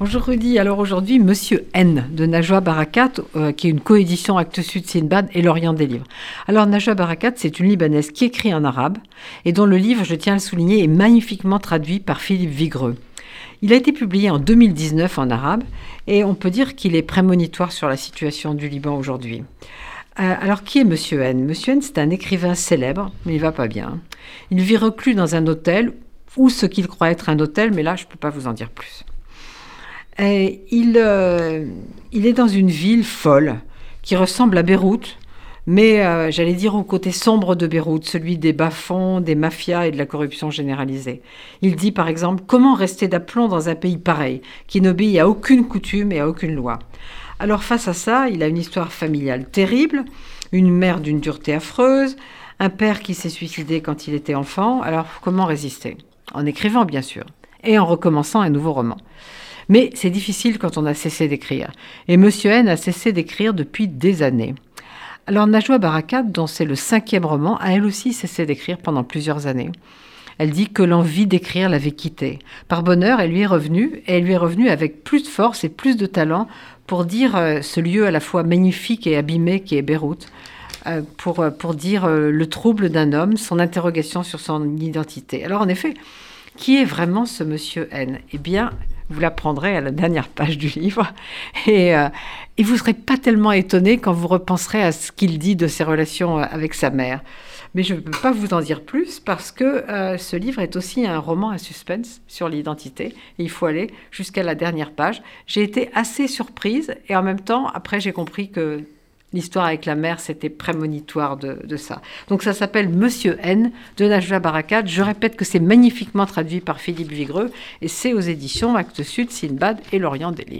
Bonjour Rudy, alors aujourd'hui Monsieur N de Najwa Barakat, euh, qui est une coédition Actes Sud Sinbad et l'Orient des livres. Alors Najwa Barakat, c'est une Libanaise qui écrit en arabe et dont le livre, je tiens à le souligner, est magnifiquement traduit par Philippe Vigreux. Il a été publié en 2019 en arabe et on peut dire qu'il est prémonitoire sur la situation du Liban aujourd'hui. Euh, alors qui est Monsieur N? Monsieur N, c'est un écrivain célèbre, mais il va pas bien. Il vit reclus dans un hôtel ou ce qu'il croit être un hôtel, mais là je ne peux pas vous en dire plus il, euh, il est dans une ville folle qui ressemble à Beyrouth, mais euh, j'allais dire au côté sombre de Beyrouth, celui des bas-fonds, des mafias et de la corruption généralisée. Il dit par exemple Comment rester d'aplomb dans un pays pareil, qui n'obéit à aucune coutume et à aucune loi? Alors face à ça, il a une histoire familiale terrible, une mère d'une dureté affreuse, un père qui s'est suicidé quand il était enfant. Alors comment résister? En écrivant bien sûr, et en recommençant un nouveau roman. Mais c'est difficile quand on a cessé d'écrire. Et Monsieur N a cessé d'écrire depuis des années. Alors Najwa Barakat, dont c'est le cinquième roman, a elle aussi cessé d'écrire pendant plusieurs années. Elle dit que l'envie d'écrire l'avait quittée. Par bonheur, elle lui est revenue, et elle lui est revenue avec plus de force et plus de talent pour dire euh, ce lieu à la fois magnifique et abîmé qui est Beyrouth, euh, pour, euh, pour dire le trouble d'un homme, son interrogation sur son identité. Alors en effet, qui est vraiment ce monsieur N? Eh bien, vous l'apprendrez à la dernière page du livre. Et, euh, vous ne serez pas tellement étonné quand vous repenserez à ce qu'il dit de ses relations euh, avec sa mère. Mais je ne peux pas vous en dire plus parce que euh, ce livre est aussi un roman à suspense sur l'identité. Il faut aller jusqu'à la dernière page. J'ai été assez surprise et en même temps, après, j'ai compris que L'histoire avec la mère, c'était prémonitoire de, ça. Donc ça s'appelle Monsieur N de Najwa Barakat. Je répète que c'est magnifiquement traduit par Philippe Vigreux et c'est aux éditions Actes Sud, Sinbad et L'Orient des Livres.